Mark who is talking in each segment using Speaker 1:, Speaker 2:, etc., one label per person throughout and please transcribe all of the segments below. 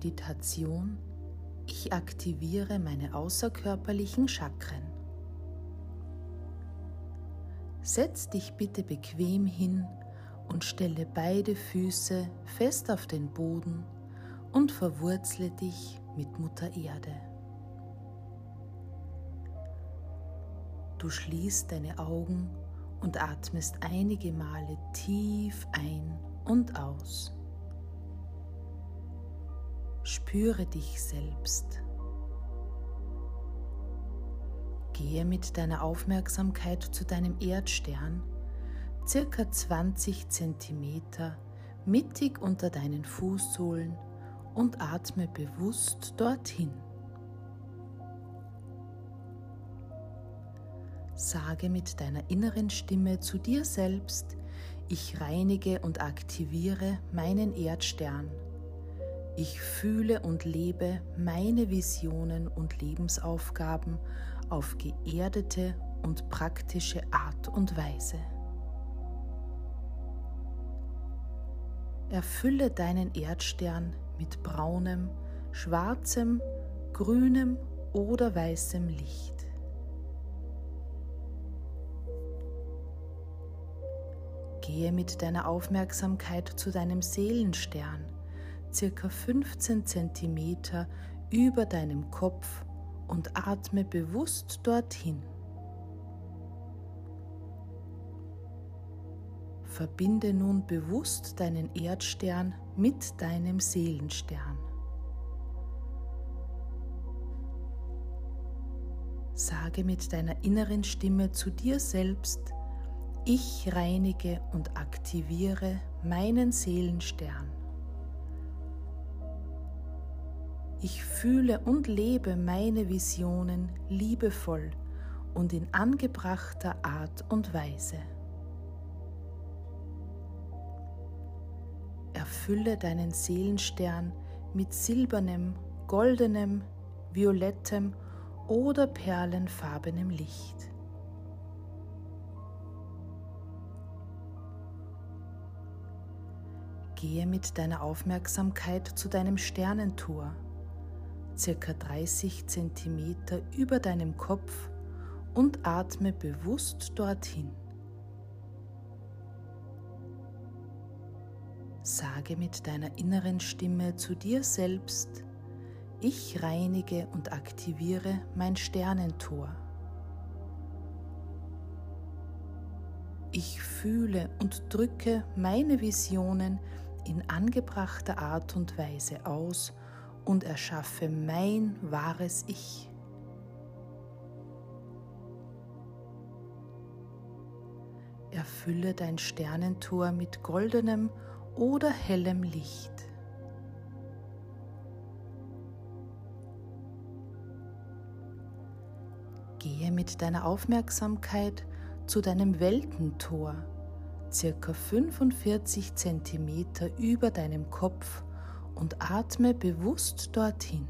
Speaker 1: Meditation Ich aktiviere meine außerkörperlichen Chakren. Setz dich bitte bequem hin und stelle beide Füße fest auf den Boden und verwurzle dich mit Mutter Erde. Du schließt deine Augen und atmest einige Male tief ein und aus. Spüre dich selbst. Gehe mit deiner Aufmerksamkeit zu deinem Erdstern, circa 20 cm mittig unter deinen Fußsohlen und atme bewusst dorthin. Sage mit deiner inneren Stimme zu dir selbst, ich reinige und aktiviere meinen Erdstern. Ich fühle und lebe meine Visionen und Lebensaufgaben auf geerdete und praktische Art und Weise. Erfülle deinen Erdstern mit braunem, schwarzem, grünem oder weißem Licht. Gehe mit deiner Aufmerksamkeit zu deinem Seelenstern, circa 15 cm über deinem Kopf und atme bewusst dorthin. Verbinde nun bewusst deinen Erdstern mit deinem Seelenstern. Sage mit deiner inneren Stimme zu dir selbst, ich reinige und aktiviere meinen Seelenstern. Ich fühle und lebe meine Visionen liebevoll und in angebrachter Art und Weise. Erfülle deinen Seelenstern mit silbernem, goldenem, violettem oder perlenfarbenem Licht. Gehe mit deiner Aufmerksamkeit zu deinem Sternentor, circa 30 cm über deinem Kopf und atme bewusst dorthin. Sage mit deiner inneren Stimme zu dir selbst, ich reinige und aktiviere mein Sternentor. Ich fühle und drücke meine Visionen in angebrachter Art und Weise aus und erschaffe mein wahres Ich. Erfülle dein Sternentor mit goldenem oder hellem Licht. Gehe mit deiner Aufmerksamkeit zu deinem Weltentor circa 45 cm über deinem Kopf und atme bewusst dorthin.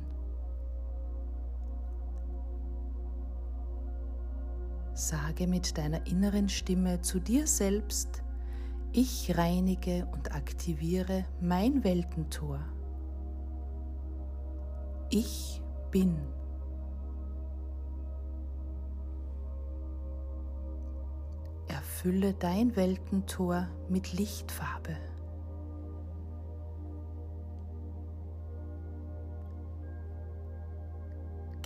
Speaker 1: Sage mit deiner inneren Stimme zu dir selbst, ich reinige und aktiviere mein Weltentor. Ich bin. Erfülle dein Weltentor mit Lichtfarbe.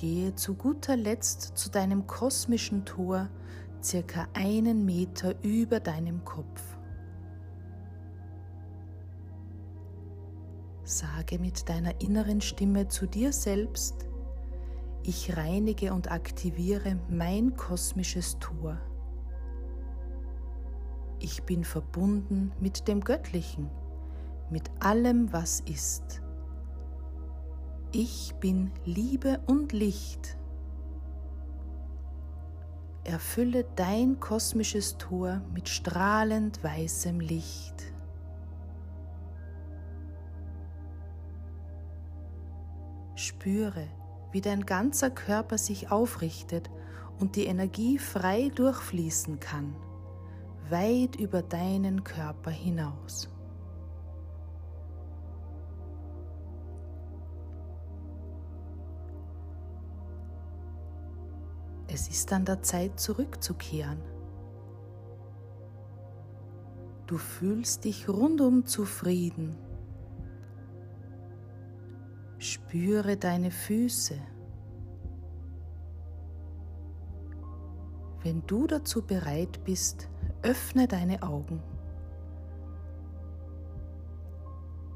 Speaker 1: Gehe zu guter Letzt zu deinem kosmischen Tor, circa einen Meter über deinem Kopf. Sage mit deiner inneren Stimme zu dir selbst, ich reinige und aktiviere mein kosmisches Tor. Ich bin verbunden mit dem Göttlichen, mit allem, was ist. Ich bin Liebe und Licht. Erfülle dein kosmisches Tor mit strahlend weißem Licht. Spüre, wie dein ganzer Körper sich aufrichtet und die Energie frei durchfließen kann weit über deinen Körper hinaus. Es ist an der Zeit zurückzukehren. Du fühlst dich rundum zufrieden. Spüre deine Füße. Wenn du dazu bereit bist, öffne deine Augen.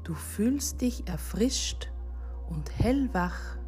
Speaker 1: Du fühlst dich erfrischt und hellwach